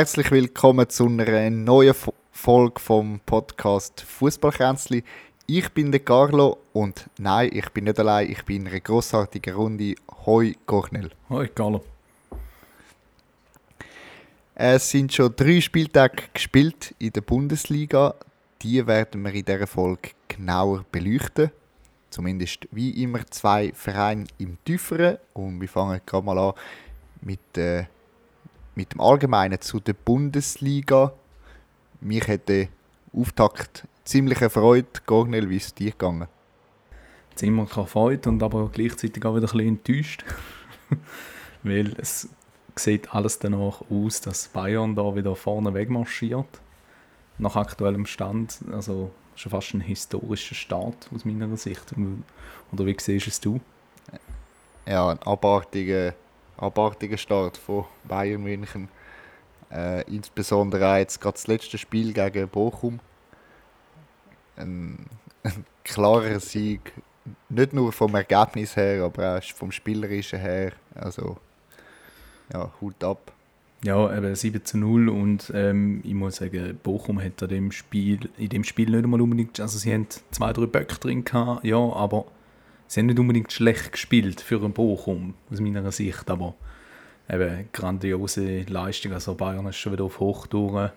Herzlich willkommen zu einer neuen Folge vom Podcast Fußballkränzli. Ich bin der Carlo und nein, ich bin nicht allein, ich bin in einer grossartigen Runde. Hoi Cornel. Hoi Carlo. Es sind schon drei Spieltage gespielt in der Bundesliga. Die werden wir in dieser Folge genauer beleuchten. Zumindest wie immer zwei Vereine im Tieferen. Und wir fangen gerade mal an mit, äh, mit dem Allgemeinen zu der Bundesliga. Mich hätte Auftakt ziemlich erfreut. Gornel, wie ist es dir gegangen? Ziemlich erfreut und aber gleichzeitig auch wieder ein bisschen enttäuscht. Weil es sieht alles danach aus, dass Bayern da wieder vorne wegmarschiert. Nach aktuellem Stand. Also schon fast ein historischer Start aus meiner Sicht. Oder wie siehst es du? Ja, ein abartiger, abartiger Start von Bayern München. Äh, insbesondere jetzt gerade das letzte Spiel gegen Bochum. Ein, ein klarer Sieg, nicht nur vom Ergebnis her, aber auch vom Spielerischen her. Also, ja, Hut ab. Ja, eben 7 zu 0 und ähm, ich muss sagen, Bochum hat in dem Spiel, in dem Spiel nicht einmal unbedingt, also sie haben zwei, drei Böcke drin gehabt, ja, aber sie haben nicht unbedingt schlecht gespielt für einen Bochum, aus meiner Sicht, aber eben grandiose Leistung, also Bayern ist schon wieder auf Hochtouren.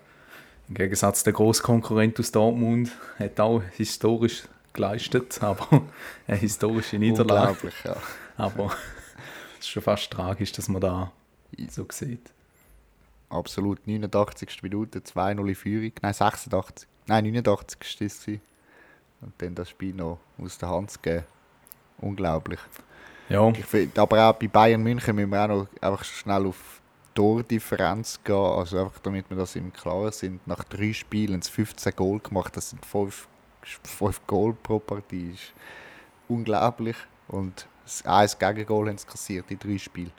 Im Gegensatz der Großkonkurrent aus Dortmund hat auch historisch geleistet, aber eine historische Niederlage. Unglaublich, ja. Aber es ist schon fast tragisch, dass man da so sieht absolut 89. Minute, 2-0 in Führung. Nein, 86. Nein, 89. ist es. Und dann das Spiel noch aus der Hand zu geben. Unglaublich. Ja. Ich find, aber auch bei Bayern München müssen wir auch noch einfach schnell auf Tordifferenz gehen. Also einfach damit wir das im Klaren sind. Nach drei Spielen 15 Goal gemacht. Das sind 5, 5 Goal pro Partie. Das ist unglaublich. Und ein Gegengol haben sie kassiert in drei Spielen.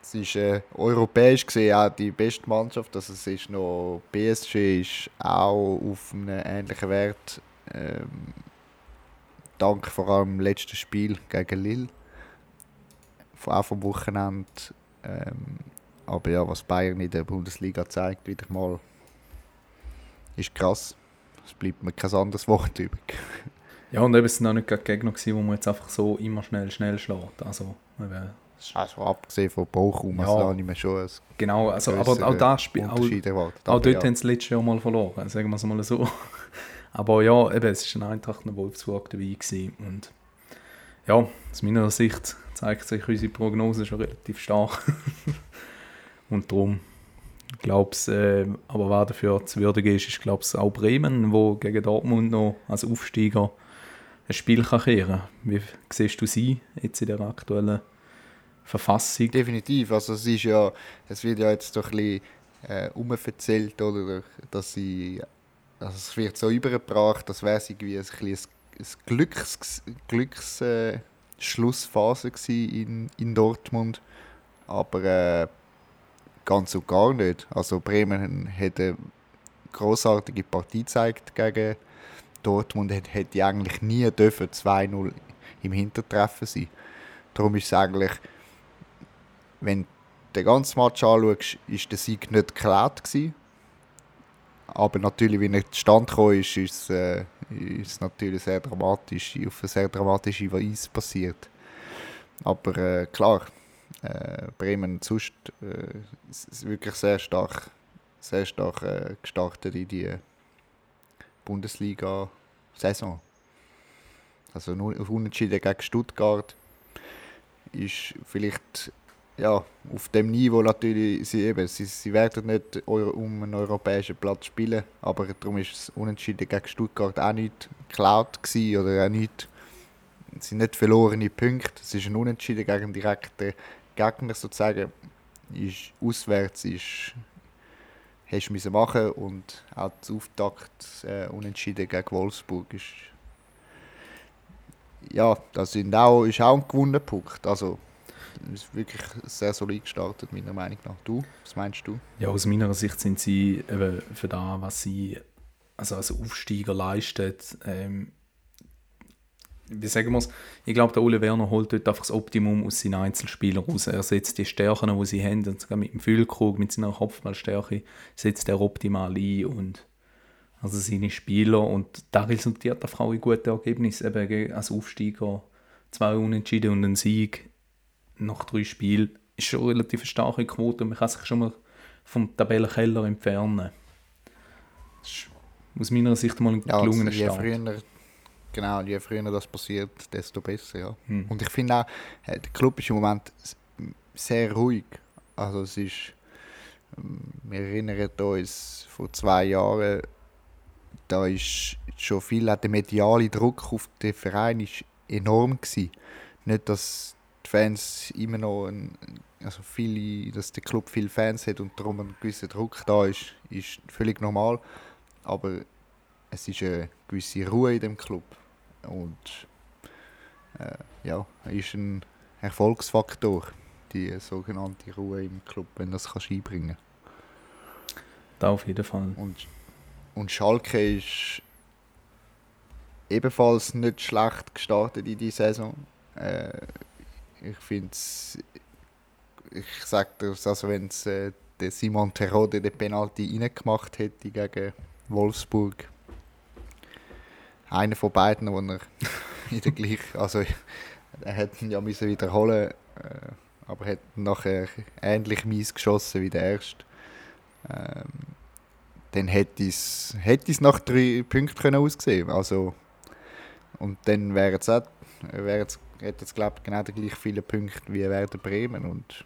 Es ist äh, europäisch gesehen auch die beste Mannschaft. Also es ist noch PSG ist auch auf einem ähnlichen Wert. Ähm, dank vor allem letzten Spiel gegen Lille. Auch vom Wochenende. Ähm, aber ja, was Bayern in der Bundesliga zeigt, wieder mal, ist krass. Es bleibt mir kein anderes Wort übrig. Ja, und eben, es waren auch nicht Gegner, die man jetzt einfach so immer schnell, schnell schlägt. Also, also abgesehen von Bochum, ja, also habe ich mir schon ein Genau, also, aber auch das Spiel, auch, auch dort ja. haben sie letztes Jahr mal verloren, sagen wir es mal so. Aber ja, eben, es war ein Eintracht und Wolfsburg dabei gewesen. und ja, aus meiner Sicht zeigt sich unsere Prognose schon relativ stark. und darum glaube ich, äh, aber wer dafür zu würdigen ist, ist glaube auch Bremen, wo gegen Dortmund noch als Aufsteiger ein Spiel kann kehren. Wie siehst du sie jetzt in der aktuellen Verfassung. Definitiv. Also es ist ja, es wird ja jetzt doch ein bisschen äh, umverzählt, oder, dass sie, also es wird so übergebracht, das wäre irgendwie ein, ein, ein Glücks, Glücks äh, Schlussphase in, in Dortmund, aber äh, ganz und gar nicht. Also Bremen hat eine großartige Partie gezeigt gegen Dortmund, hätte eigentlich nie 2-0 im Hintertreffen sein. Darum ist es eigentlich wenn du den ganzen Match anschaust, war der Sieg nicht geklärt. Gewesen. Aber natürlich, wie er zustande kam, ist, ist, äh, natürlich sehr dramatisch, auf eine sehr dramatische Weise passiert. Aber äh, klar, äh, Bremen sonst äh, ist wirklich sehr stark, sehr stark äh, gestartet in die Bundesliga-Saison. Also auf Unentschieden gegen Stuttgart ist vielleicht ja, auf dem Niveau natürlich, sie, eben, sie, sie werden nicht um einen europäischen Platz spielen, aber darum ist es unentschieden gegen Stuttgart auch nicht geklaut oder auch nicht, es sind nicht verlorene Punkte, es ist ein Unentschieden gegen einen direkten Gegner sozusagen, ist, auswärts ist, hast du machen und auch das Auftakt äh, unentschieden gegen Wolfsburg ist ja, das sind auch, ist auch ein gewonnener Punkt, also ist wirklich sehr solid gestartet, meiner Meinung nach. Du, was meinst du? Ja, aus meiner Sicht sind sie eben für das, was sie also als Aufsteiger leistet, ähm, wie sagen wir es, ich glaube, der Ole Werner holt dort einfach das Optimum aus seinen Einzelspielern raus. Er setzt die Stärken, die sie haben, und mit dem Füllkrug, mit seiner Kopfballstärke, setzt er optimal ein und also seine Spieler und da resultiert einfach auch in guten Ergebnissen, eben als Aufsteiger zwei Unentschieden und ein Sieg nach drei Spielen ist schon eine relativ starke Quote und man kann sich schon mal vom Tabellenkeller entfernen. Das ist aus meiner Sicht mal ein ja, also gelungener also Start. Genau, je früher das passiert, desto besser, ja. Hm. Und ich finde auch, äh, der Club ist im Moment sehr ruhig. Also es ist, ähm, wir erinnern uns, vor zwei Jahren, da ist schon viel, der mediale Druck auf den Verein ist enorm gewesen. Nicht, dass Fans immer noch, ein, also viele, dass der Club viele Fans hat und darum ein gewisser Druck da ist, ist völlig normal. Aber es ist eine gewisse Ruhe in dem Club. Und äh, ja, ist ein Erfolgsfaktor, die sogenannte Ruhe im Club, wenn das kannst einbringen Da auf jeden Fall. Und, und Schalke ist ebenfalls nicht schlecht gestartet in die Saison. Äh, ich finde es, ich sage das, also wenn es äh, Simon Terode den Penalty reingemacht hätte gegen Wolfsburg, einer von beiden, wo er in der gleichen, also er hätte ihn ja müssen wiederholen, äh, aber hat nachher ähnlich mies geschossen wie der erste. Ähm, dann hätte es, hätte nach drei Punkten können ausgesehen also und dann wäre es hätte es glaube genau gleich viele Punkte wie Werder Bremen und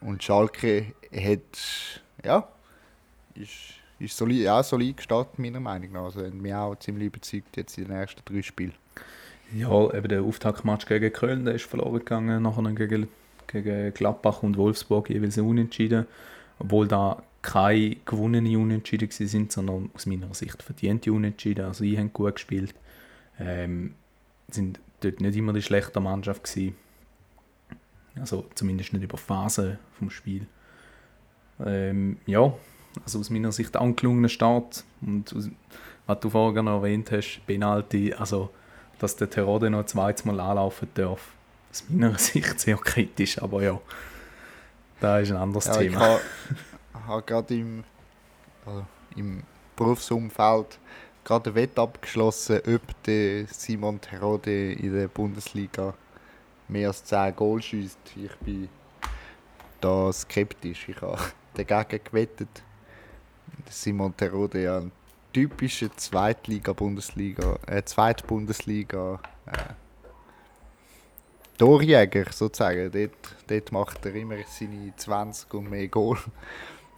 und Schalke hat ja ist ist solid, ja, solid gestartet, meiner Meinung nach. Also, mich auch ziemlich überzeugt jetzt in den ersten drei Spielen. Ja, eben der Auftaktmatch gegen Köln, der ist verloren gegangen, nachher gegen, gegen Gladbach und Wolfsburg jeweils unentschieden. Obwohl da keine gewonnenen Unentschieden sind, sondern aus meiner Sicht verdiente Unentschieden. Also, ich habe gut gespielt. Ähm, sind dort nicht immer die schlechte Mannschaft gewesen. Also zumindest nicht über Phasen vom Spiel. Ähm, ja, also aus meiner Sicht ein gelungener Start. Und aus, was du vorhin noch erwähnt hast, Penalty, also dass der Terode noch zweites Mal anlaufen darf, aus meiner Sicht sehr kritisch, aber ja, da ist ein anderes ja, Thema. Ich habe gerade im, also im Berufsumfeld gerade ein Wett abgeschlossen, ob der Simon Terode in der Bundesliga mehr als 10 Goal schießt. Ich bin da skeptisch. Ich habe dagegen gewettet. Simon Terode ja ein typischer Zweitliga-Bundesliga, äh, Zweitbundesliga äh, Torjäger sozusagen. Dort, dort macht er immer seine 20 und mehr Goal.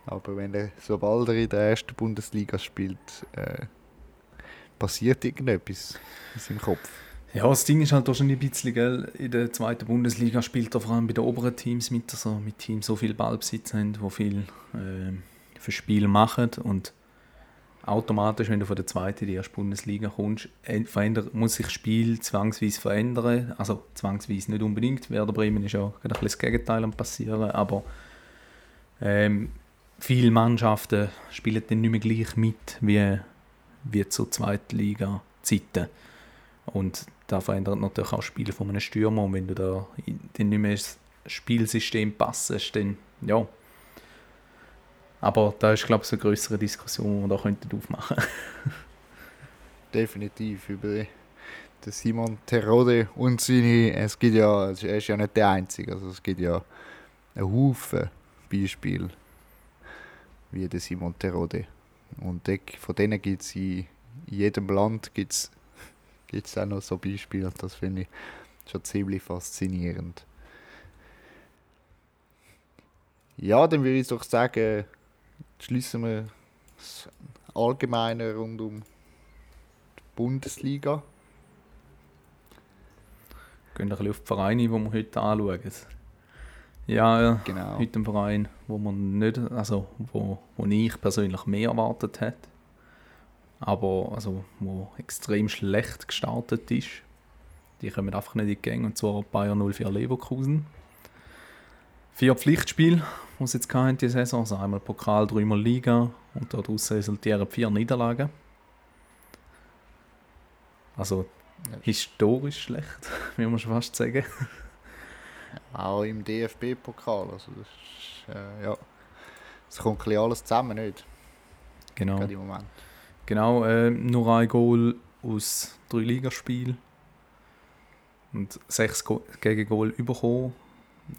Aber wenn er, sobald er in der ersten Bundesliga spielt, äh, passiert irgendetwas in seinem Kopf. Ja, das Ding ist halt wahrscheinlich ein bisschen, gell, in der zweiten Bundesliga spielt er vor allem bei den oberen Teams mit, also mit Teams so viel Ballbesitz haben, wo viel äh, für Spiel machen und automatisch, wenn du von der zweiten in die erste Bundesliga kommst, muss sich das Spiel zwangsweise verändern. Also zwangsweise nicht unbedingt. Werder Bremen ist ja ein bisschen das Gegenteil am passieren, aber ähm, viele Mannschaften spielen dann nicht mehr gleich mit wie, wie zur Zweitliga-Zeiten. Und da verändert natürlich auch das Spiel von einem Stürmer. Und wenn du da dann nicht mehr das Spielsystem passest, dann ja, aber da ist, glaube ich, eine größere Diskussion, die wir da könnten aufmachen Definitiv über den Simon Terode und seine. Es gibt ja, er ist ja nicht der Einzige, also es gibt ja einen Haufen Beispiele wie der Simon Terode. Und von denen gibt es in jedem Land gibt's, gibt's auch noch so Beispiele. Das finde ich schon ziemlich faszinierend. Ja, dann würde ich doch sagen, schließen wir das Allgemeine rund um die Bundesliga. Gehen ein bisschen auf die Vereine, die wir heute anschauen. Ja, genau. heute ein Verein, wo man nicht, also wo, wo ich persönlich mehr erwartet hätte, aber also wo extrem schlecht gestartet ist. Die kommen einfach nicht in die Gänge, und zwar Bayern 04 Leverkusen. Vier Pflichtspiele, die sie jetzt hatten, diese Saison. Also einmal Pokal, dreimal Liga und daraus resultieren vier Niederlagen. Also historisch schlecht, wie man schon fast sagen. Auch im DFB-Pokal. Also das ist, äh, ja, es kommt ein alles zusammen, nicht? Genau. Gerade im Moment. Genau, äh, nur ein Goal aus drei Ligaspielen und sechs Go gegen Goal bekommen.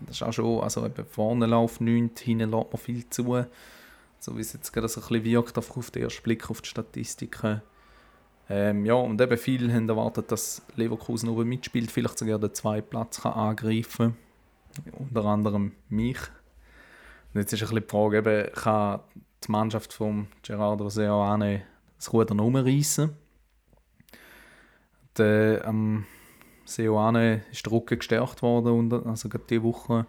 Das ist auch schon, also eben vorne läuft nichts, hinten lässt man viel zu. So wie es jetzt gerade so ein bisschen wirkt, auf den ersten Blick auf die Statistiken. Ähm, ja, und eben viele haben erwartet, dass Leverkusen oben mitspielt, vielleicht sogar den zweiten Platz kann angreifen kann. Unter anderem mich. Und jetzt ist ein bisschen die Frage, eben, kann die Mannschaft von Gerardo Seoane das Ruder noch umreißen? Der, ähm, Seoane ist der Rücken gestärkt worden, und, also gerade diese Woche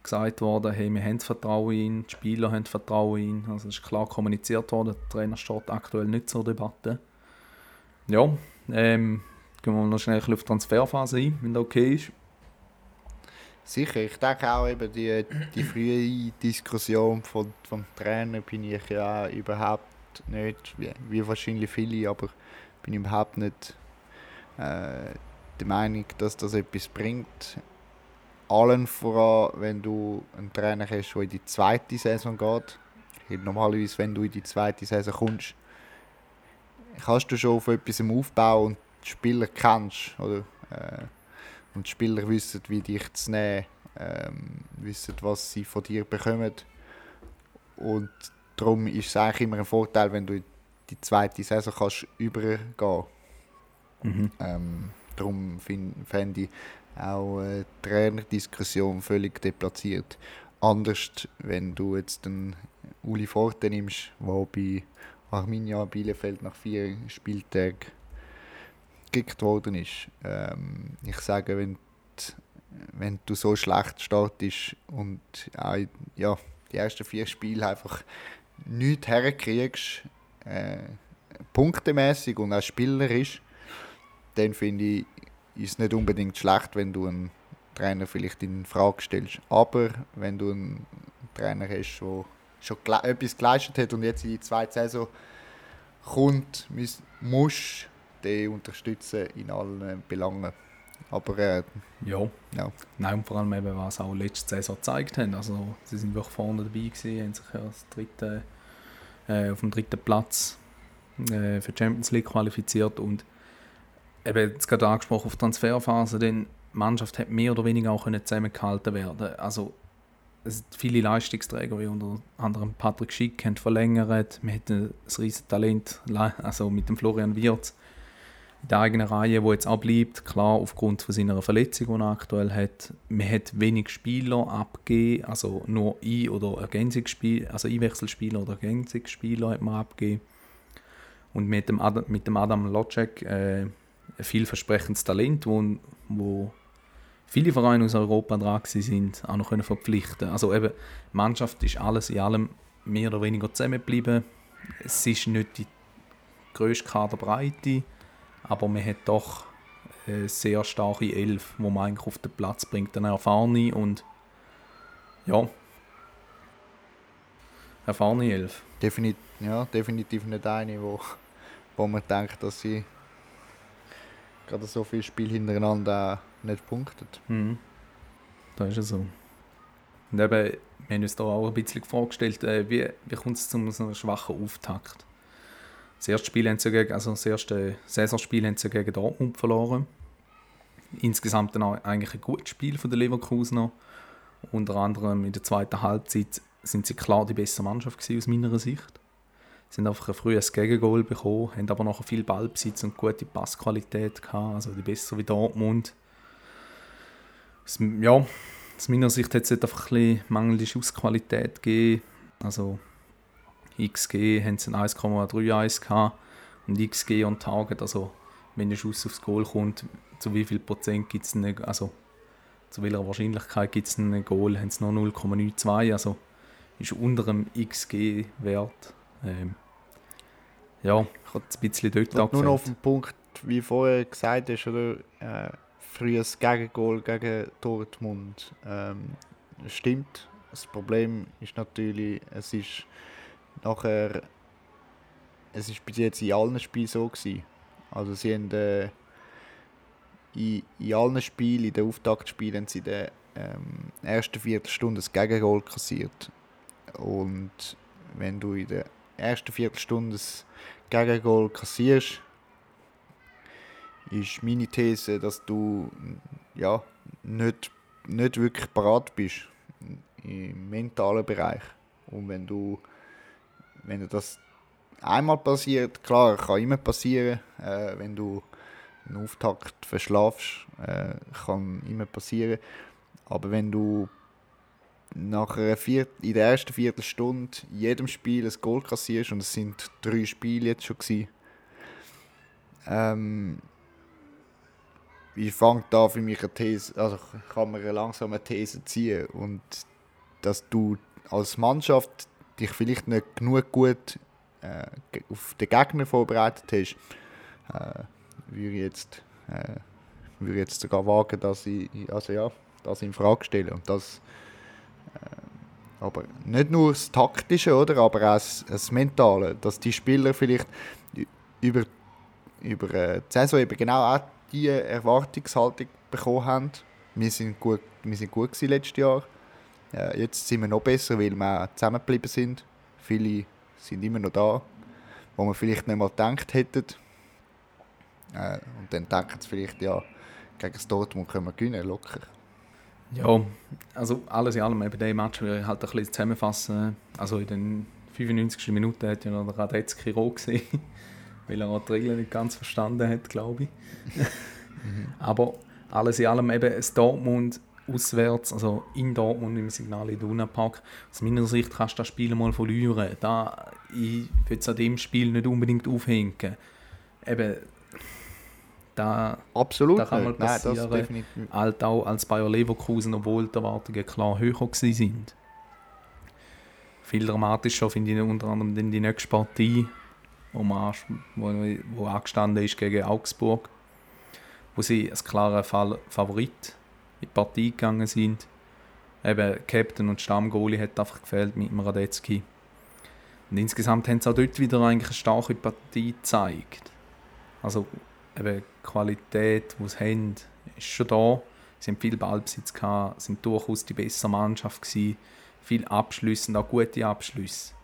gesagt worden, hey, wir haben Vertrauen in ihn, die Spieler haben Vertrauen in ihn. Also es ist klar kommuniziert worden, der Trainer steht aktuell nicht zur Debatte. Ja, ähm, gehen wir noch schnell auf die Transferphase ein, wenn das okay ist. Sicher, ich denke auch eben die, die frühe Diskussion von, vom Trainer bin ich ja überhaupt nicht, wie, wie wahrscheinlich viele, aber bin überhaupt nicht äh, der Meinung, dass das etwas bringt. Allen voran, wenn du einen Trainer hast, der in die zweite Saison geht. Normalerweise, wenn du in die zweite Saison kommst, kannst du schon auf etwas aufbauen und die Spieler kennst. Oder, äh, und die Spieler wissen, wie dich zu nehmen, ähm, wissen, was sie von dir bekommen. Und darum ist es eigentlich immer ein Vorteil, wenn du in die zweite Saison kannst übergehen. Mhm. Ähm, Darum fände ich auch eine Trainerdiskussion völlig deplatziert. Anders, wenn du jetzt den Uli Forte nimmst, der bei Arminia Bielefeld nach vier Spieltagen gekickt worden ist. Ähm, ich sage, wenn, die, wenn du so schlecht startest und auch, ja, die ersten vier Spiele einfach nichts herkriegst, äh, punktemäßig und auch spielerisch, dann finde ich, ist nicht unbedingt schlecht, wenn du einen Trainer vielleicht in Frage stellst. Aber wenn du einen Trainer hast, der schon etwas geleistet hat und jetzt in die zweite Saison kommt, musst du den unterstützen in allen Belangen. Aber äh, ja. ja. Nein, und vor allem eben, was auch letzte Saison gezeigt haben. Also, sie sind wirklich vorne dabei gewesen, haben sich ja als dritte, äh, auf dem dritten Platz äh, für die Champions League qualifiziert und eben jetzt gerade angesprochen auf Transferphase, denn die Mannschaft hat mehr oder weniger auch zusammengehalten werden. Also viele Leistungsträger, wie unter anderem Patrick Schick, haben verlängert. Wir hatten ein riesiges Talent, also mit dem Florian Wirz in der eigenen Reihe, wo jetzt auch klar aufgrund von seiner Verletzung, die er aktuell hat. Man hat wenig Spieler abgegeben, also nur Ein- oder Ergänzungsspieler, also Einwechselspieler oder Ergänzungsspieler hat man abgegeben. Und mit dem Adam, mit dem Adam Locek äh, ein vielversprechendes Talent, wo, wo viele Vereine aus Europa dran sind, auch noch können verpflichten Also eben, die Mannschaft ist alles in allem mehr oder weniger zusammengeblieben. Es ist nicht die grösste Kaderbreite, aber man hat doch eine sehr starke Elf, wo man eigentlich auf den Platz bringt. Eine erfahrene und ja, erfahrene Elf. Definitiv, ja, definitiv nicht eine, wo, wo man denkt, dass sie gerade so viele Spiele hintereinander nicht punktet. Mhm. Da ist es so. Und eben, wir haben uns da auch ein bisschen vorgestellt, äh, wie, wie kommt es zu so einem schwachen Auftakt? Das erste Spiel haben sie gegen, also das erste Saisonspiel haben sie gegen Dortmund verloren. Insgesamt dann eigentlich ein gutes Spiel von der Leverkusener. Unter anderem in der zweiten Halbzeit sind sie klar die bessere Mannschaft gewesen, aus meiner Sicht. Haben einfach ein frühes Gegengol bekommen, haben aber noch viel Ballbesitz und gute Passqualität gehabt, also die besser wie Dortmund. Ja, aus meiner Sicht hat es einfach ein bisschen mangelnde Schussqualität gegeben. Also XG haben sie 1,31 gehabt und XG on Target, also wenn der Schuss aufs Goal kommt, zu wie viel Prozent gibt es eine, also zu welcher Wahrscheinlichkeit gibt es ein Goal, haben sie noch 0,92, also ist unter dem XG-Wert. Ähm, ja, ich habe ein bisschen dort angefangen. Nur noch auf den Punkt, wie vorher gesagt hast, oder? Äh, frühes Gegengol gegen Dortmund. Ähm, stimmt. Das Problem ist natürlich, es ist nachher, es ist bis jetzt in allen Spielen so gewesen. Also sie haben, äh, in, in allen Spielen, in den Auftaktspielen, haben sie in der ähm, ersten Viertelstunde ein Gegengol kassiert. Und wenn du in der ersten Viertelstunde Gegengol kassierst, ist meine These, dass du ja, nicht, nicht wirklich parat bist im mentalen Bereich. Und wenn du wenn das einmal passiert, klar, kann immer passieren, äh, wenn du einen Auftakt verschlafst, äh, kann immer passieren. Aber wenn du nach einer Viert in der ersten Viertelstunde jedem Spiel ein Goal kassierst, und es sind drei Spiele jetzt schon gewesen, ähm, ich fange da für mich eine These, also kann man langsam eine These ziehen und dass du als Mannschaft dich vielleicht nicht genug gut äh, auf den Gegner vorbereitet hast, äh, würde ich jetzt, äh, würde jetzt sogar wagen, dass ich, also ja, das in Frage stelle und das aber nicht nur das Taktische, oder, aber auch das, Mentale, dass die Spieler vielleicht über, über äh, die Saison eben genau auch diese Erwartungshaltung bekommen haben. Wir sind gut, wir sind gut gewesen letztes Jahr. Äh, jetzt sind wir noch besser, weil wir zusammengeblieben sind. Viele sind immer noch da, wo man vielleicht nicht mal gedacht hätten. Äh, und dann denken sie vielleicht, ja, gegen das Dortmund können wir gewinnen, locker. Ja, also alles in allem, eben diesen Match will ich halt ein bisschen zusammenfassen. Also in den 95. Minuten hat ja noch der Radetzky rot gesehen, weil er auch die Regeln nicht ganz verstanden hat, glaube ich. mhm. Aber alles in allem eben das Dortmund auswärts, also in Dortmund im Signal Iduna Park. Aus meiner Sicht kannst du das Spiel mal verlieren. Da, ich würde es an dem Spiel nicht unbedingt aufhängen. Eben, da, Absolut da kann mal passieren, Nein, halt auch als Bayer Leverkusen, obwohl die Erwartungen klar höher sind. Viel dramatischer finde ich unter anderem die nächste Partie, wo, man, wo, wo angestanden ist gegen Augsburg, wo sie als klarer Favorit in die Partie gegangen sind. Eben Captain und Stammgoalie hat einfach gefehlt mit Radetzky. Und insgesamt haben sie auch dort wieder eigentlich eine starke Partie gezeigt. Also eben die Qualität, die sie haben, ist schon da. Sie haben viel Ballbesitz gehabt, sind durchaus die bessere Mannschaft gewesen. Viel Abschlüsse und auch gute Abschlüsse.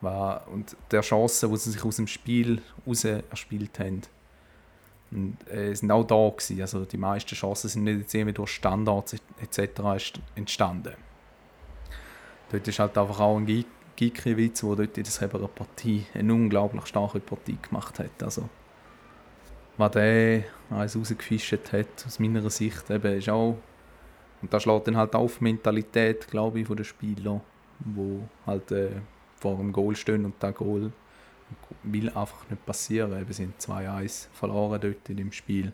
Und der Chancen, die sie sich aus dem Spiel heraus erspielt haben, und, äh, sind auch da gewesen. Also die meisten Chancen sind nicht jetzt durch Standards etc. entstanden. Dort ist halt einfach auch ein Gikiewicz, der dort in dieser Partie eine unglaublich starke Partie gemacht hat. Also, was der alles rausgefischt hat, aus meiner Sicht, eben, ist auch und das schlägt dann halt auf die Mentalität, glaube ich, von den Spielern, die halt äh, vor dem Goal stehen und das Goal will einfach nicht passieren. Wir sind 2-1 verloren dort in dem Spiel.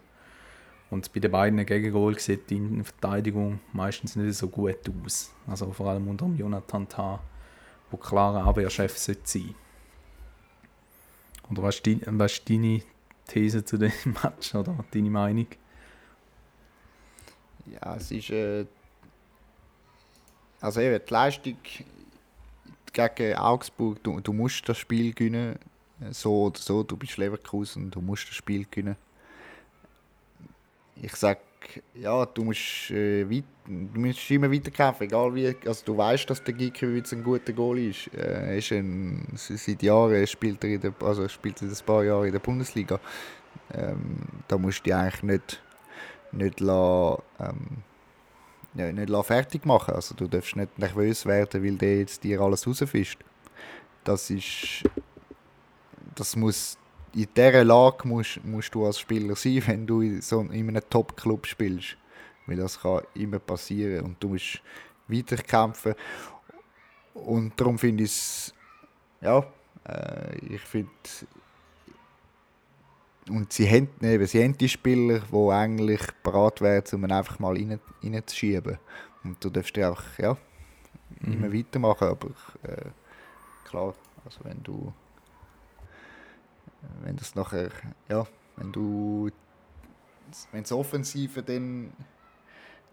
Und bei den beiden Gegengol sieht die Verteidigung meistens nicht so gut aus. Also vor allem unter Jonathan Tah, der klarer Abwehrchef sein sollte deine, was ist deine These zu dem Match oder deine Meinung? Ja, es ist. Äh, also eben, die Leistung gegen Augsburg, du, du musst das Spiel gewinnen, so oder so, du bist Leverkusen, du musst das Spiel gewinnen. Ich sag, ja, du musst, äh, weit, du musst immer weiterkämpfen, egal wie, also du weißt, dass der Gikiewicz ein guter Goal ist. Äh, er ist ein, seit Jahren spielt er in der, also spielt er ein paar Jahre in der Bundesliga. Ähm, da musst du dich eigentlich nicht, nicht lassen, ähm, ja, nicht fertig machen. Also du darfst nicht nervös werden, weil der jetzt dir alles rausfischt. Das ist, das muss in dieser Lage musst, musst du als Spieler sein, wenn du in, so in einem Top-Club spielst. Weil das kann immer passieren und du musst weiterkämpfen. Und darum finde ich es, ja, äh, ich finde, und sie haben, eben, sie haben die Spieler, die eigentlich bereit wären, um ihn einfach mal rein, reinzuschieben. Und du darfst ja auch ja, mhm. immer weitermachen, aber äh, klar, also wenn du wenn das nachher, ja, wenn du wenn das Offensive dann,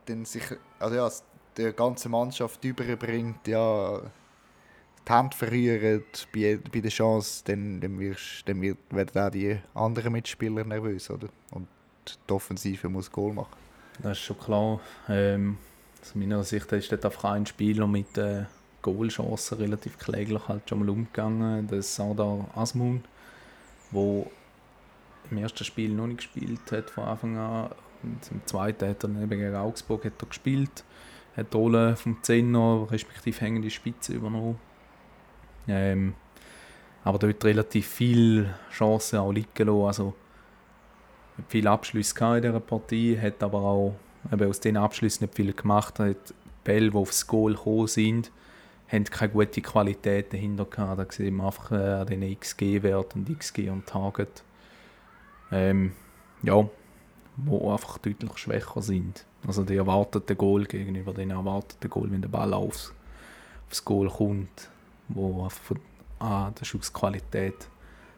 dann sich, also ja, der ganze Mannschaft überbringt, ja, die Hand verrühren bei, bei der Chance, dann, dann, wirst, dann wird, werden auch die anderen Mitspieler nervös, oder? Und die Offensive muss Goal machen. Das ist schon klar. Ähm, aus meiner Sicht ist dort einfach ein Spieler mit äh, Goalchancen relativ kläglich halt schon mal umgegangen. Das ist Sardar Asmun, der im ersten Spiel noch nicht gespielt hat von Anfang an. Und im zweiten hat er eben gegen Augsburg hat er gespielt. Hat die Rolle vom Zehner, respektive hängende Spitze übernommen. Ähm, aber dort relativ viele Chancen auch liegen lassen. Also, hat viele Abschlüsse in dieser Partie, hat aber auch eben aus diesen Abschlüssen nicht viel gemacht. Hat Bälle, die aufs Goal gekommen sind, haben keine gute Qualität dahinter gehabt. Da sieht man einfach äh, an den XG-Wert und XG und Target. Ähm, ja, wo einfach deutlich schwächer sind. Also die erwartete Goal gegenüber den erwarteten Goal, wenn der Ball aufs, aufs Goal kommt, wo einfach von ah, der Schussqualität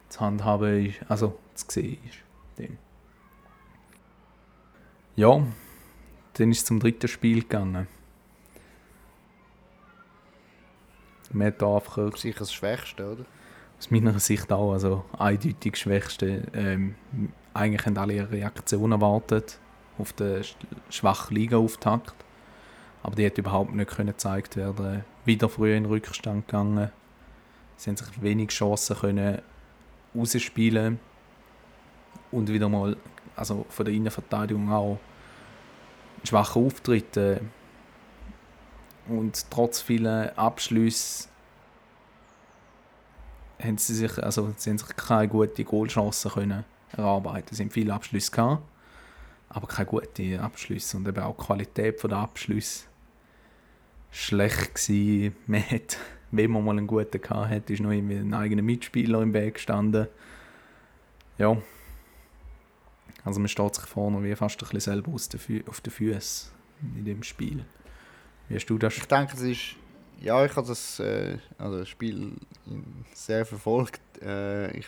zu handhaben ist, also zu sehen ist. Dann. Ja, dann ist es zum dritten Spiel gegangen. Man hat da einfach sicher das Schwächste, oder? Aus meiner Sicht auch, also eindeutig das Schwächste. Ähm, eigentlich haben alle eine Reaktion erwartet auf den schwachen Liga-Auftakt. Aber die hat überhaupt nicht können gezeigt werden. Wieder früher in den Rückstand gegangen. Sie haben sich wenig Chancen können rausspielen und wieder mal also von der Innenverteidigung auch schwache Auftritte und trotz vielen Abschlüssen haben sie sich, also sie haben sich keine gute Goalchancen können erarbeiten. Sie haben viele Abschlüsse gehabt, aber keine guten Abschlüsse und eben auch die Qualität der Abschlüsse schlecht gewesen. Man hat, wenn man mal einen guten gehabt hat, ist noch irgendwie ein eigener Mitspieler im Weg gestanden. Ja, also man steht sich vorne wie fast ein bisschen selber auf den Füßen in dem Spiel. Wie hast du das? Ich denke, es ist ja, ich habe das, äh, also das Spiel sehr verfolgt. Äh, ich,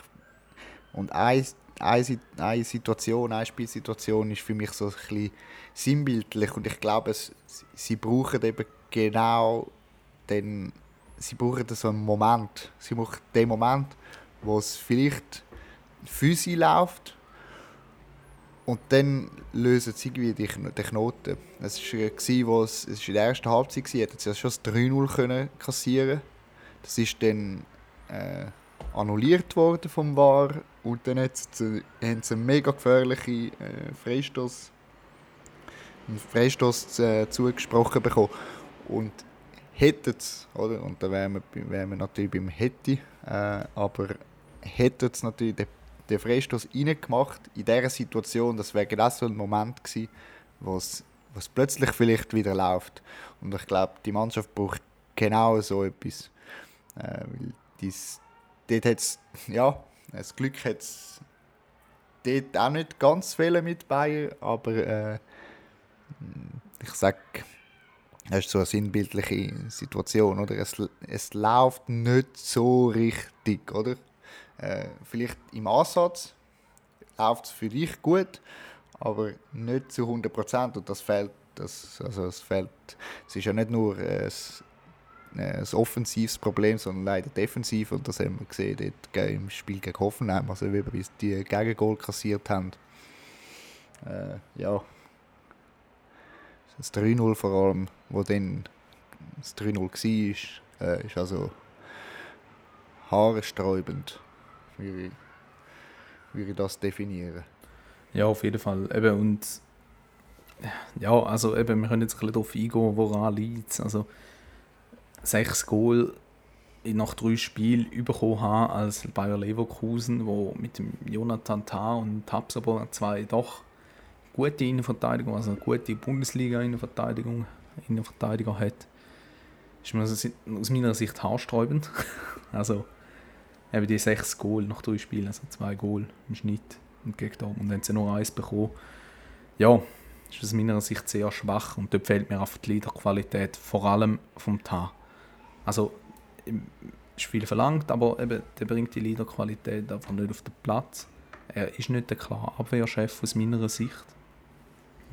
und eine, eine, Situation, eine Spielsituation ist für mich so ein bisschen sinnbildlich und ich glaube, es, sie brauchen eben genau den, sie brauchen so einen Moment. Sie brauchen den Moment, wo es vielleicht für sie läuft und dann lösen sie irgendwie die, die Knoten. Es war, es, es in der ersten Halbzeit war, hätten sie schon das 3-0 kassieren Das ist dann äh, annulliert worden vom VAR und dann sie, haben sie einen mega gefährlichen äh, Freistoß, einen Freistoß äh, zugesprochen bekommen. Und hätten es, oder? Und da wären wir, wären wir natürlich beim Hätte, äh, aber hätten es natürlich den den Freistoß reingemacht in dieser Situation, das wäre genau so ein Moment gewesen, wo es plötzlich vielleicht wieder läuft. Und ich glaube, die Mannschaft braucht genau so etwas. Äh, weil dies, dort hat's, ja, das Glück hat es dort auch nicht ganz viele mit Bayern, aber äh, ich sage, das ist so eine sinnbildliche Situation, oder? Es, es läuft nicht so richtig, oder? Äh, vielleicht im Ansatz läuft es für dich gut, aber nicht zu 100 Prozent und das fehlt. Das, also es, fehlt, es ist ja nicht nur ein, ein offensives Problem, sondern leider defensiv und das haben wir gesehen dort im Spiel gegen Hoffenheim, also wie wir die Gegengol kassiert haben. Äh, ja, das 3-0 vor allem, wo dann das 3-0 war, äh, ist also haaresträubend würde ich, würde ich das definieren. Ja, auf jeden Fall. Eben, und ja, also eben, wir können jetzt ein bisschen darauf eingehen, woran liegt es. Also sechs Goal nach drei Spielen bekommen haben als Bayer Leverkusen, wo mit dem Jonathan Tah und Tabsoba zwei doch gute Innenverteidigung, also eine gute Bundesliga-Innenverteidigung Innenverteidiger hat, ist aus meiner Sicht haarsträubend. also eben die sechs Goal nach drei Spielen, also zwei Goal im Schnitt und gegen Dortmund haben sie nur eins bekommen. Ja, ist aus meiner Sicht sehr schwach und dort fehlt mir einfach die Leaderqualität, vor allem vom Tar. Also, ist viel verlangt, aber eben, der bringt die Leaderqualität einfach nicht auf den Platz. Er ist nicht der klare Abwehrchef aus meiner Sicht.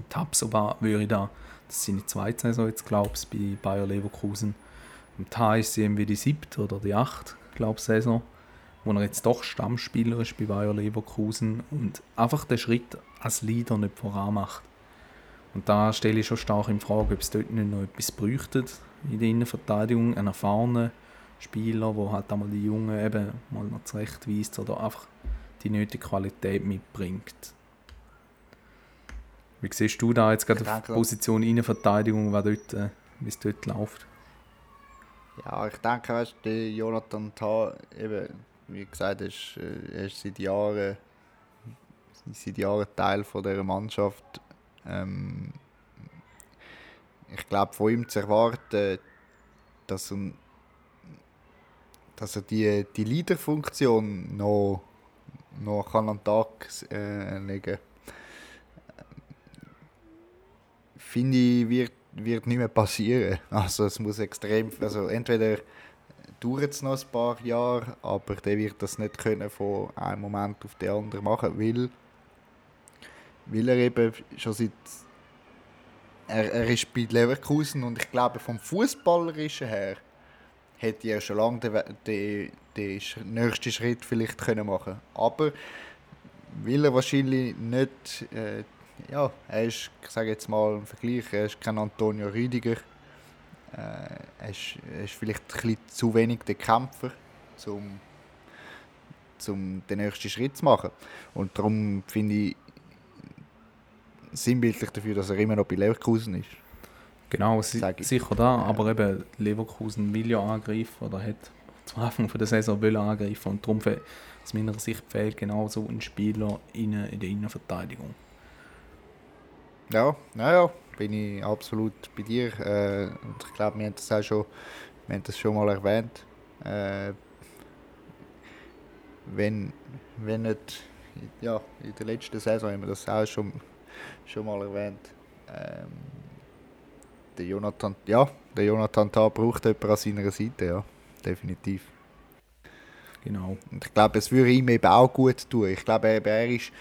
Tabsoba würde ich da, das ist seine zweite Saison jetzt, glaube ich, bei Bayer Leverkusen. Und Tar ist sie irgendwie die siebte oder die achte, glaube ich, Saison wo er jetzt doch Stammspieler ist bei Bayer Leverkusen und einfach den Schritt als Leader nicht voranmacht. Und da stelle ich schon stark in Frage, ob es dort nicht noch etwas bräuchte in der Innenverteidigung, einen erfahrenen Spieler, der halt einmal die Jungen eben mal noch zurechtweist oder einfach die nötige Qualität mitbringt. Wie siehst du da jetzt gerade die Position Innenverteidigung, dort, äh, wie es dort läuft? Ja, ich denke, weißt, Jonathan Tah, eben, wie gesagt, ist, äh, er ist seit Jahren, seit Jahren Teil von dieser Mannschaft. Ähm, ich glaube, von ihm zu erwarten, dass er, dass er die, die Leaderfunktion noch, noch an den Tag äh, legen finde ich, wird, wird nicht mehr passieren. Also es muss extrem, also entweder dauert es noch ein paar Jahre, aber der wird das nicht können von einem Moment auf den anderen machen, weil, weil er eben schon seit er, er ist bei Leverkusen und ich glaube vom Fußballerischen her hätte er schon lange den, den, den nächsten Schritt vielleicht können machen. Aber weil er wahrscheinlich nicht, äh, ja, er ist, ich sage jetzt mal im Vergleich, er ist kein Antonio Rüdiger, äh, er, ist, er ist vielleicht ein bisschen zu wenig der Kämpfer, um zum den nächsten Schritt zu machen. Und darum finde ich, sinnbildlich dafür, dass er immer noch bei Leverkusen ist. Genau, si sicher da, aber eben Leverkusen will ja angreifen oder hat zum Anfang der Saison will angreifen und darum aus meiner Sicht fehlt genau so ein Spieler in, in der Innenverteidigung. Ja, naja, bin ich absolut bei dir. Äh, und ich glaube, wir haben das auch schon, wir haben das schon mal erwähnt. Äh, wenn, wenn nicht, ja, in der letzten Saison haben wir das auch schon schon mal erwähnt. Ähm, der Jonathan, ja, der Jonathan Tah braucht jemanden an seiner Seite, ja, definitiv. Genau. Und ich glaube, es würde ihm eben auch gut tun. Ich glaube, er ist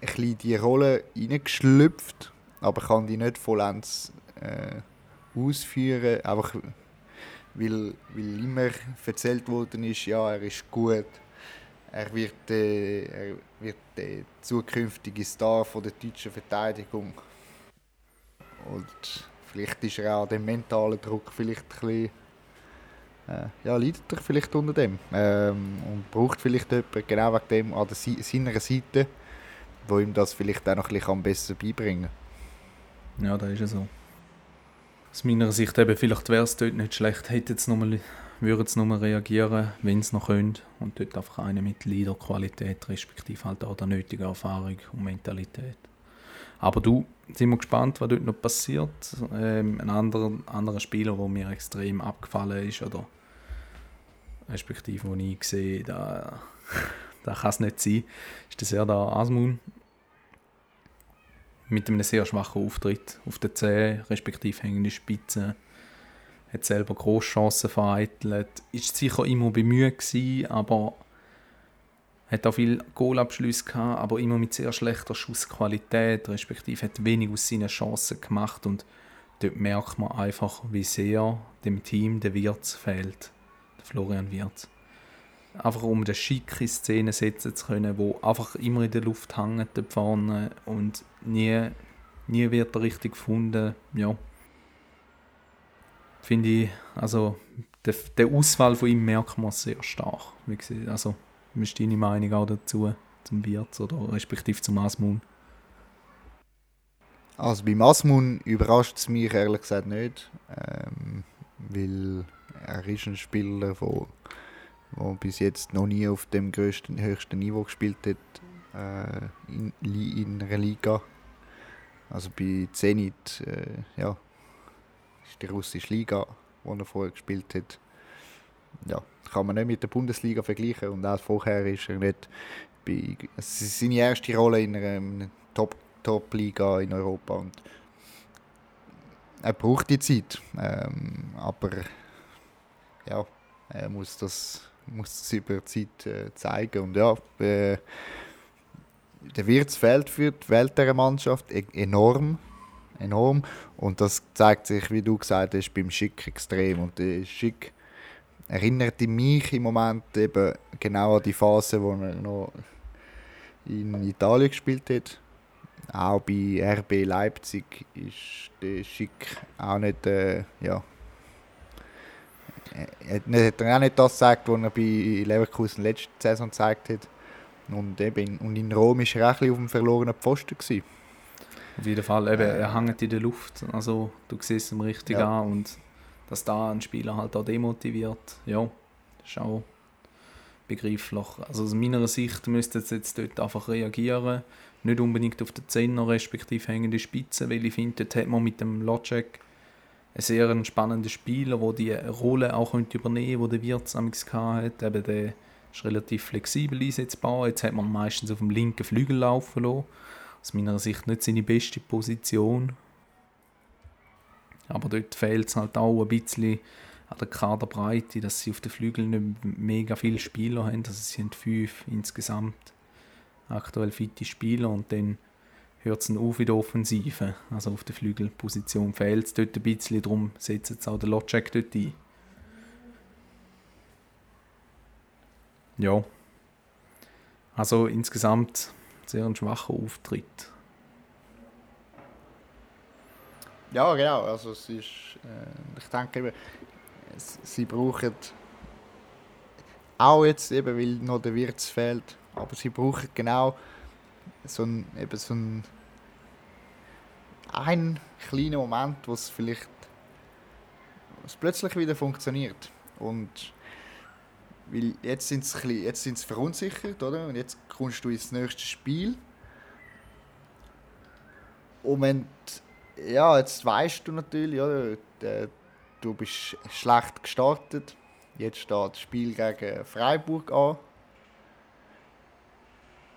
ein bisschen die Rolle reingeschlüpft, aber kann die nicht vollends äh, ausführen, einfach weil, weil immer erzählt worden ist, ja, er ist gut, er wird, äh, er wird der zukünftige Star von der deutschen Verteidigung. Und vielleicht ist er auch dem mentalen Druck vielleicht ein bisschen, äh, ja, leidet er vielleicht unter dem ähm, und braucht vielleicht jemanden genau wegen dem an der, seiner Seite, wo ihm das vielleicht auch noch ein bisschen besser beibringen kann. Ja, da ist es so. Aus meiner Sicht eben, vielleicht wäre es dort nicht schlecht, hätte jetzt nochmal würden sie nur reagieren, wenn sie noch können. Und dort einfach eine mit Leaderqualität, respektive halt auch der nötigen Erfahrung und Mentalität. Aber du, sind wir gespannt, was dort noch passiert. Ähm, ein anderer, anderer Spieler, der mir extrem abgefallen ist, oder respektive, wo ich sehe, da, da kann es nicht sein, ist der Serdar Asmun. Mit einem sehr schwachen Auftritt auf der Zehen, respektive hängende Spitze. Hat selber Großchancen vereitelt, ist sicher immer bemüht gewesen, aber hat auch viel Goalabschlüsse gehabt, aber immer mit sehr schlechter Schussqualität, respektive hat wenig aus seinen Chancen gemacht. Und dort merkt man einfach, wie sehr dem Team der Wirtz fehlt, der Florian Wirtz. Einfach um eine schicke Szene setzen zu können, wo einfach immer in der Luft hängt dort vorne. Und nie, nie wird er richtig gefunden. Ja, finde ich, also der, der Auswahl von ihm merkt man sehr stark. Also, was ist deine Meinung auch dazu, zum Wirtz oder respektive zum Asmun? Also beim Asmun überrascht es mich ehrlich gesagt nicht, ähm, weil er ist ein Spieler, der der bis jetzt noch nie auf dem größten, höchsten Niveau gespielt hat äh, in, in einer Liga. Also bei Zenit, äh, ja, ist die russische Liga, die er vorher gespielt hat. Ja, kann man nicht mit der Bundesliga vergleichen und auch vorher ist er nicht bei, es ist seine erste Rolle in einer Top, Top-Liga in Europa und er braucht die Zeit, ähm, aber ja, er muss das, muss das über die Zeit äh, zeigen und ja, äh, der Wirtz fehlt für die Welt der Mannschaft e-, enorm enorm. Und das zeigt sich, wie du gesagt hast, beim Schick extrem. Und der Schick erinnert mich im Moment eben genau an die Phase, wo er noch in Italien gespielt hat. auch bei RB Leipzig ist der Schick auch nicht, äh, ja, er hat auch nicht das gesagt, was er bei Leverkusen letzte Saison gezeigt hat. Und, eben, und in Rom war er auch ein auf dem verlorenen Pfosten. Gewesen. Auf jeden Fall, eben, äh, er hängt in der Luft, also du siehst ihn richtig ja. an und dass da ein Spieler halt auch demotiviert, ja, ist auch begreiflich. Also aus meiner Sicht müsste es jetzt dort einfach reagieren, nicht unbedingt auf den Zehner respektive hängende Spitze, weil ich finde, dort hat man mit dem Locek einen sehr spannenden Spieler, der die Rolle auch übernehmen könnte, die der Wirtz am hat. Eben der ist relativ flexibel einsetzbar. Jetzt hat man meistens auf dem linken Flügel laufen lassen. Aus meiner Sicht nicht seine beste Position. Aber dort fehlt es halt auch ein bisschen an der Kaderbreite, dass sie auf den Flügeln nicht mega viele Spieler haben. Also sie sind fünf insgesamt aktuell fitte Spieler und dann hört es auf in der Offensive. Also auf der Flügelposition fehlt es dort ein bisschen, darum setzt jetzt auch der Lotschek dort ein. Ja. Also insgesamt sehr ein schwacher Auftritt. Ja, genau. Also es ist, äh, ich denke eben, sie brauchen auch jetzt eben, weil noch der Wirts fehlt, aber sie brauchen genau so ein, eben so ein, ein kleiner Moment, wo es vielleicht was plötzlich wieder funktioniert. Und weil jetzt sind sie verunsichert, oder? Und jetzt kommst du ins nächste Spiel. Und wenn ja, jetzt weißt du natürlich, oder? Du bist schlecht gestartet. Jetzt steht das Spiel gegen Freiburg an.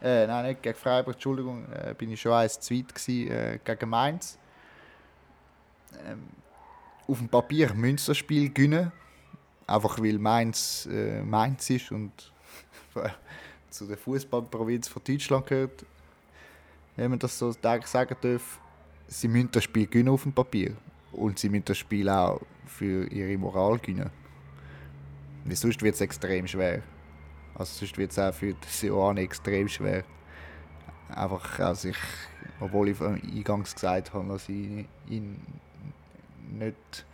Äh, nein, nicht gegen Freiburg, Entschuldigung, äh, bin ich schon eins zu weit gewesen, äh, gegen Mainz. Ähm, auf dem Papier müssen das Spiel gewinnen, einfach weil Mainz äh, Mainz ist und zu der Fußballprovinz von Deutschland gehört. Wenn man das so sagen darf, sie müssen das Spiel gewinnen auf dem Papier und sie müssen das Spiel auch für ihre Moral gewinnen. Weil sonst wird es extrem schwer. Also sonst wird es auch für die Sioane extrem schwer. Einfach, also ich, obwohl ich eingangs gesagt habe, dass ich ihn nicht,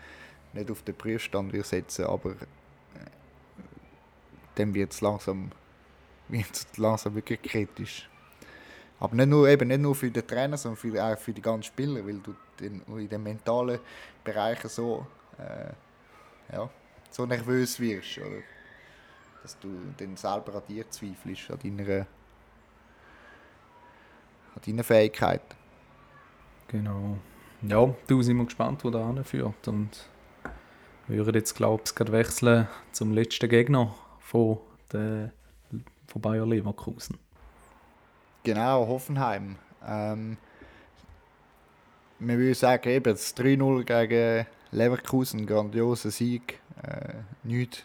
nicht auf den Prüfstand setzen aber äh, dann wird es langsam, langsam wirklich kritisch. Aber nicht nur, eben nicht nur für den Trainer, sondern für, auch für die ganzen Spieler, weil du in, in den mentalen Bereichen so, äh, ja, so nervös wirst. Oder? dass du dann selber an dir zweifelst, an deiner, an deiner Fähigkeit. Genau. Ja, du sind wir gespannt, wo der anführt. Und wir würden jetzt, glaube ich, gerade wechseln zum letzten Gegner von, der, von Bayer Leverkusen. Genau, Hoffenheim. Ähm, wir würden sagen, eben das 3-0 gegen Leverkusen, grandioser Sieg. Äh, nichts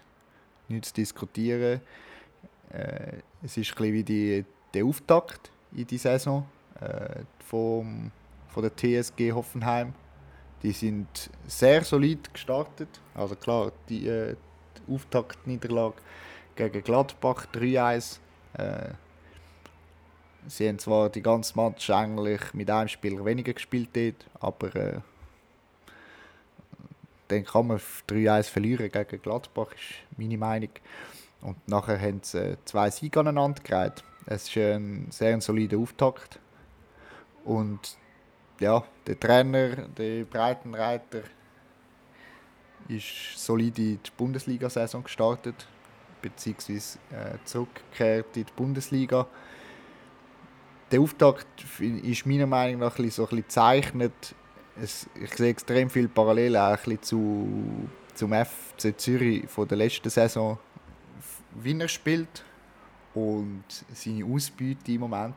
nichts zu diskutieren. Äh, es ist ein wie die, der Auftakt in die Saison äh, vom, von der TSG Hoffenheim. Die sind sehr solid gestartet. Also klar, die, äh, die Auftaktniederlage gegen Gladbach 3-1. Äh, sie haben zwar die ganze Match eigentlich mit einem Spieler weniger gespielt, dort, aber äh, dann kann man 3-1 verlieren gegen Gladbach, ist meine Meinung. Und nachher haben sie äh, zwei Siege aneinander gereiht. Es ist ein sehr solider Auftakt. Und ja, der Trainer, der Breitenreiter, ist solid in die Bundesliga-Saison gestartet, beziehungsweise äh, zurückgekehrt in die Bundesliga. Der Auftakt ist meiner Meinung nach ein bisschen, so ein bisschen zeichnet es, ich sehe extrem viele Parallelen auch zu, zum FC Zürich von der letzten Saison, wie er spielt und seine Ausbeute im Moment.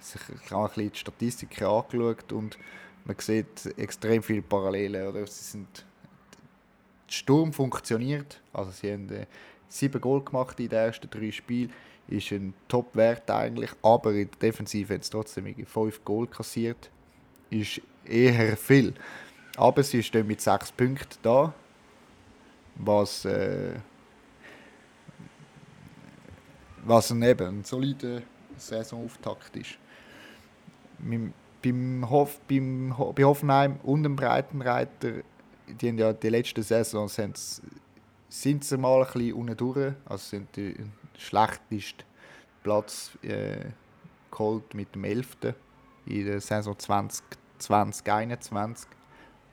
Ich habe ein bisschen die Statistiken angeschaut und man sieht extrem viele Parallelen. Oder? Sie sind, der Sturm funktioniert, also sie haben äh, sieben Goal gemacht in den ersten drei Spielen, ist ein Top-Wert eigentlich, aber in der Defensive haben sie trotzdem fünf Goal kassiert. Ist eher viel. Aber sie stehen mit sechs Punkten da, was, äh, was eben, ein solider Saisonauftakt ist. Beim Hof, beim, bei Hoffenheim und dem Breitenreiter, die haben ja die letzten Saisons sind sie mal ein bisschen unten durch, also sind die schlechteste Platz äh, geholt mit dem 11. in der Saison 2020, 2021.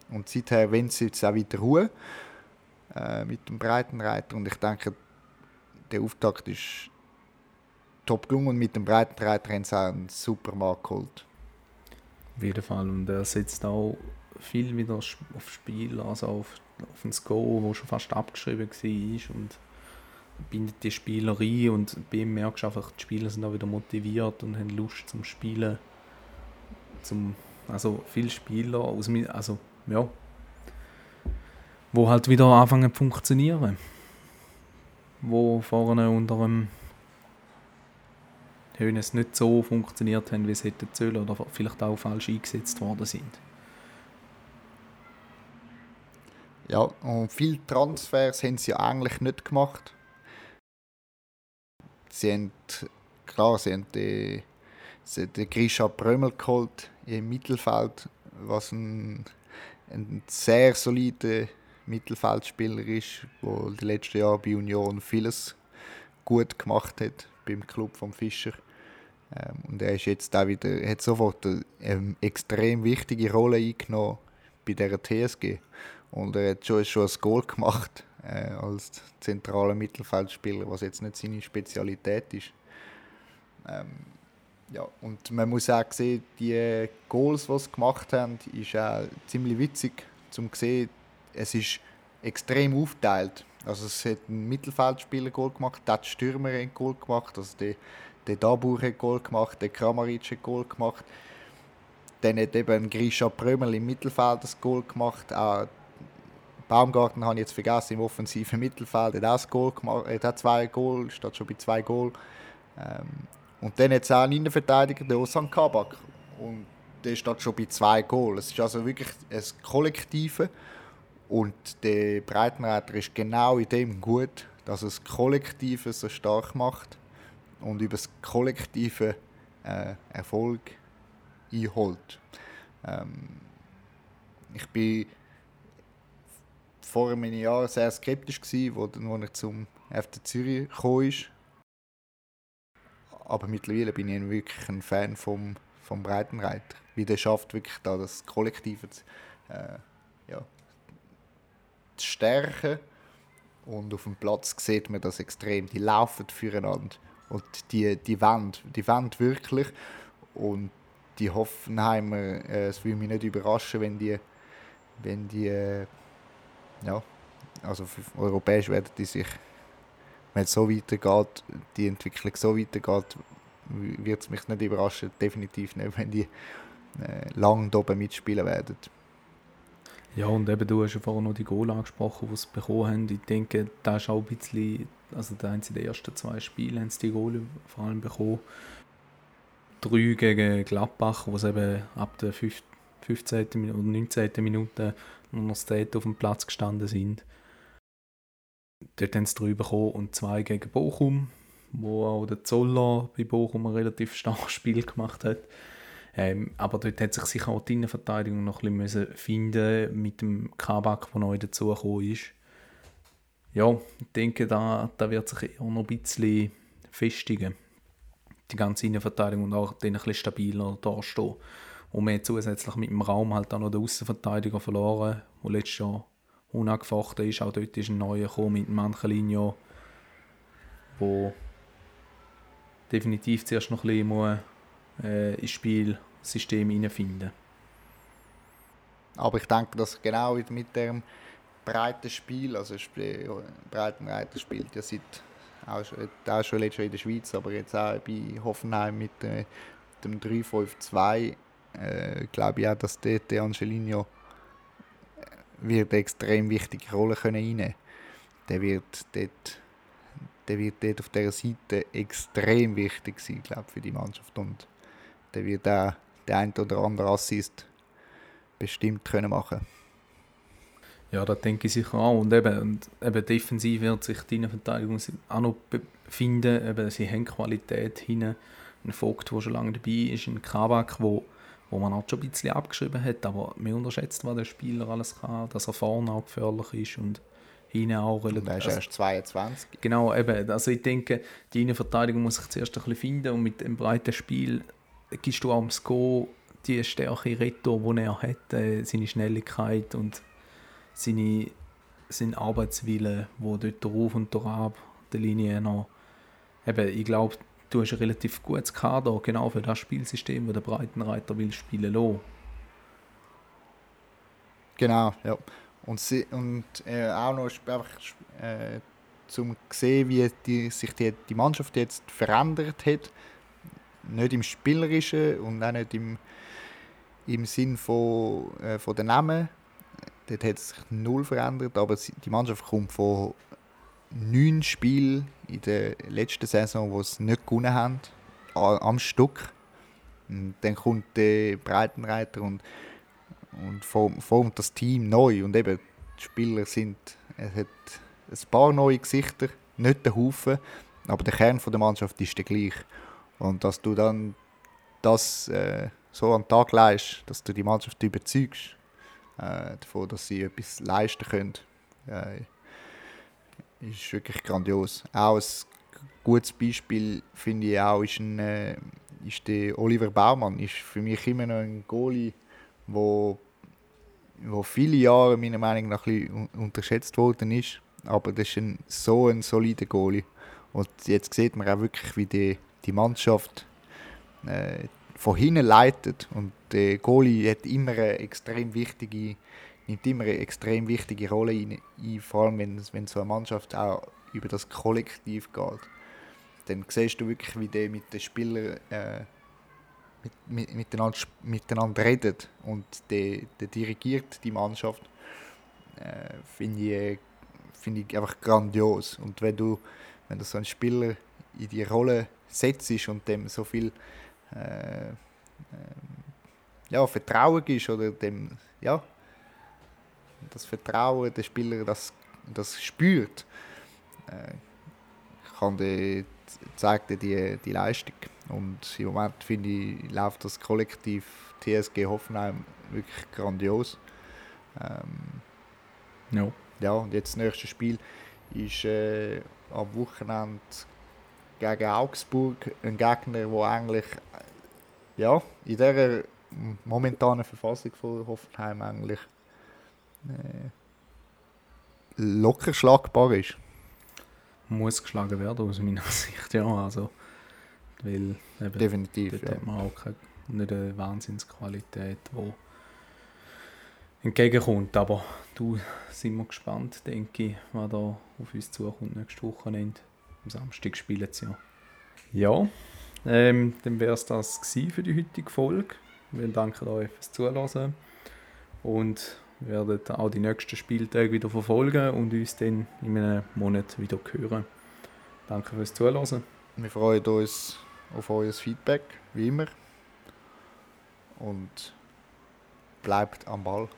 Und seither wollen sie jetzt auch wieder Ruhe äh, mit dem Breitenreiter und ich denke, der Auftakt ist top gelungen und mit dem Breitenreiter haben sie auch einen super Markt geholt. Auf jeden Fall. Und er setzt auch viel wieder aufs Spiel, also auf, auf ein Go, das schon fast abgeschrieben war und bindet die Spieler ein und bei ihm merkst du einfach, die Spieler sind auch wieder motiviert und haben Lust zum Spielen. Zum, also viele Spieler aus also ja, wo halt wieder anfangen zu funktionieren. Wo vorne unter dem Hönes nicht so funktioniert haben, wie es hätte sollen oder vielleicht auch falsch eingesetzt worden sind. Ja, und viele Transfers haben sie eigentlich nicht gemacht. Sie haben, klar, sie haben den, sie haben Grisha Brömmel geholt im Mittelfeld, was ein, ein sehr solider Mittelfeldspieler ist, der die letzten Jahre bei Union vieles gut gemacht hat beim Club vom Fischer. Ähm, und er ist jetzt auch wieder, hat sofort eine extrem wichtige Rolle eingenommen bei der TSG. Und er hat schon, schon ein Goal gemacht äh, als zentraler Mittelfeldspieler, was jetzt nicht seine Spezialität ist. Ähm, ja, und man muss auch sehen, die Goals, die sie gemacht haben, ist auch ziemlich witzig zum sehen. Es ist extrem aufgeteilt. Also es hat ein Mittelfeldspieler Goal gemacht, der Stürmer ein Goal gemacht, also der der Dabur hat Goal gemacht, der Kramaric hat Goal gemacht. Dann hat eben Grisha Prömel im Mittelfeld das Goal gemacht. Auch Baumgarten habe ich jetzt vergessen, im offensiven Mittelfeld hat auch das Goal gemacht. Er hat zwei Goal, steht schon bei zwei Goal. Ähm, und dann hat es auch einen Innenverteidiger, der Osan Kabak. Und der steht schon bei zwei Goal. Es ist also wirklich ein Kollektive. Und der Breitenreiter ist genau in dem gut, dass es das Kollektive so stark macht und über das kollektive äh, Erfolg einholt. Ähm, ich bin vor einem Jahr sehr skeptisch gewesen, wo, wo er zum FC Zürich gekommen ist. Aber mittlerweile bin ich wirklich ein Fan vom, vom Breitenreiter. Wie der schafft wirklich da das Kollektive zu, äh, ja, zu stärken. Und auf dem Platz sieht man das extrem. Die laufen füreinander. Und die, die wollen, die wollen wirklich. Und die Hoffenheimer, äh, es würde mich nicht überraschen, wenn die, wenn die äh, ja, also europäisch werden die sich, wenn es so weitergeht, die Entwicklung so weitergeht, wird es mich nicht überraschen, definitiv nicht, wenn die äh, lang oben mitspielen werden. Ja, und eben, du hast ja vorhin noch die Goal angesprochen, die sie bekommen haben. Ich denke, da ist auch ein bisschen, also da haben sie die ersten zwei Spiele haben sie die Goal vor allem bekommen. Drei gegen Gladbach, wo sie eben ab der 15. oder 19. Minute noch noch auf dem Platz gestanden sind. Dort haben sie drei bekommen und zwei gegen Bochum, wo auch der Zoller bei Bochum ein relativ starkes Spiel gemacht hat. Ähm, aber dort hat sich sicher auch die Innenverteidigung noch ein bisschen finden mit dem Kabak, der neu dazugekommen ist. Ja, ich denke, da, da wird sich auch noch ein bisschen festigen. Die ganze Innenverteidigung und auch dann ein bisschen stabiler dastehen. Und wir haben zusätzlich mit dem Raum halt auch noch den Außenverteidiger verloren, der letztes Jahr unangefochten ist. Auch dort ist ein neuer gekommen mit Manchelinho, der definitiv zuerst noch ein bisschen äh, ins Spielsystem hineinfinden. Aber ich denke, dass genau mit dem breiten Spiel, also Breitenreiter spielt ja seit auch schon, auch schon letztes Jahr in der Schweiz, aber jetzt auch bei Hoffenheim mit äh, dem 3-5-2, äh, glaube ich auch, dass dort der Angelino äh, wird eine extrem wichtige Rolle können einnehmen. Der wird dort, der wird dort auf dieser Seite extrem wichtig sein, glaube für die Mannschaft und der wird auch der ein oder andere Assist bestimmt können machen Ja, das denke ich sicher auch. Und eben, und eben defensiv wird sich die Innenverteidigung auch noch befinden. Eben, sie haben Qualität hinten. Ein Vogt, der schon lange dabei ist, ein Kabak, der wo man auch schon ein bisschen abgeschrieben hat, aber mir unterschätzt, was der Spieler alles kann, dass er vorne auch gefährlich ist und hinten auch relativ... Er ist also, erst 22. Genau, eben, also ich denke, die Innenverteidigung muss sich zuerst ein bisschen finden und mit dem breiten Spiel gibst du am Sko die Stärke Retto, die er hat, äh, seine Schnelligkeit und seine, sein Arbeitswille, wo dort drauf und ab der Linie noch. Eben, ich glaube, du hast ein relativ gutes Kader, genau für das Spielsystem, das der Breitenreiter will spielen lassen. Genau, ja. Und, sie, und äh, auch noch einfach äh, zum sehen, wie die, sich die, die Mannschaft jetzt verändert hat. Nicht im Spielerischen und auch nicht im, im Sinn von, äh, von den Namen. Dort hat sich null verändert, aber die Mannschaft kommt von neun Spielen in der letzten Saison, wo sie nicht gewonnen haben, am Stück. Und dann kommt der Breitenreiter und, und formt das Team neu. Und eben, die Spieler sind, es hat ein paar neue Gesichter, nicht der Haufen, aber der Kern der Mannschaft ist der gleich. Und dass du dann das äh, so an den Tag leist, dass du die Mannschaft überzeugst, äh, davon, dass sie etwas leisten können, äh, ist wirklich grandios. Auch ein gutes Beispiel finde ich auch ist, ein, äh, ist der Oliver Baumann. Ist für mich immer noch ein Goalie, wo, wo viele Jahre meiner Meinung nach ein unterschätzt worden ist. Aber das ist ein, so ein solider Goalie. Und jetzt sieht man auch wirklich, wie die, die Mannschaft äh, von hinten leitet. Und der Goalie hat immer eine extrem wichtige nimmt immer eine extrem wichtige Rolle ein, vor allem wenn, wenn so eine Mannschaft auch über das Kollektiv geht. Dann siehst du wirklich, wie der mit den Spielern äh, mit, mit, miteinander, miteinander redet und der, der dirigiert die Mannschaft. Äh, Finde ich, find ich einfach grandios. Und wenn du, wenn du so einen Spieler in die Rolle setzt und dem so viel äh, äh, ja, Vertrauen gibst oder dem ja, das Vertrauen der Spieler das, das spürt, äh, kann die, zeigt die, die Leistung. Und im Moment finde ich, läuft das Kollektiv TSG Hoffenheim wirklich grandios. Ähm, ja. ja, und jetzt das nächste Spiel ist äh, am Wochenende gegen Augsburg, ein Gegner, der eigentlich ja, in dieser momentanen Verfassung von Hoffenheim eigentlich äh, locker schlagbar ist. Muss geschlagen werden, aus meiner Sicht, ja. Also, weil eben, Definitiv, dort ja. hat man auch keine, nicht eine Wahnsinnsqualität, die entgegenkommt. Aber du sind wir gespannt, denke ich, was da auf uns zukommt nächste Wochenende. Am Samstag spielen sie ja. Ja, ähm, dann wäre es das für die heutige Folge. Wir danken euch fürs Zuhören und werden auch die nächsten Spieltage wieder verfolgen und uns dann in einem Monat wieder hören. Danke fürs Zuhören. Wir freuen uns auf euer Feedback, wie immer. Und bleibt am Ball.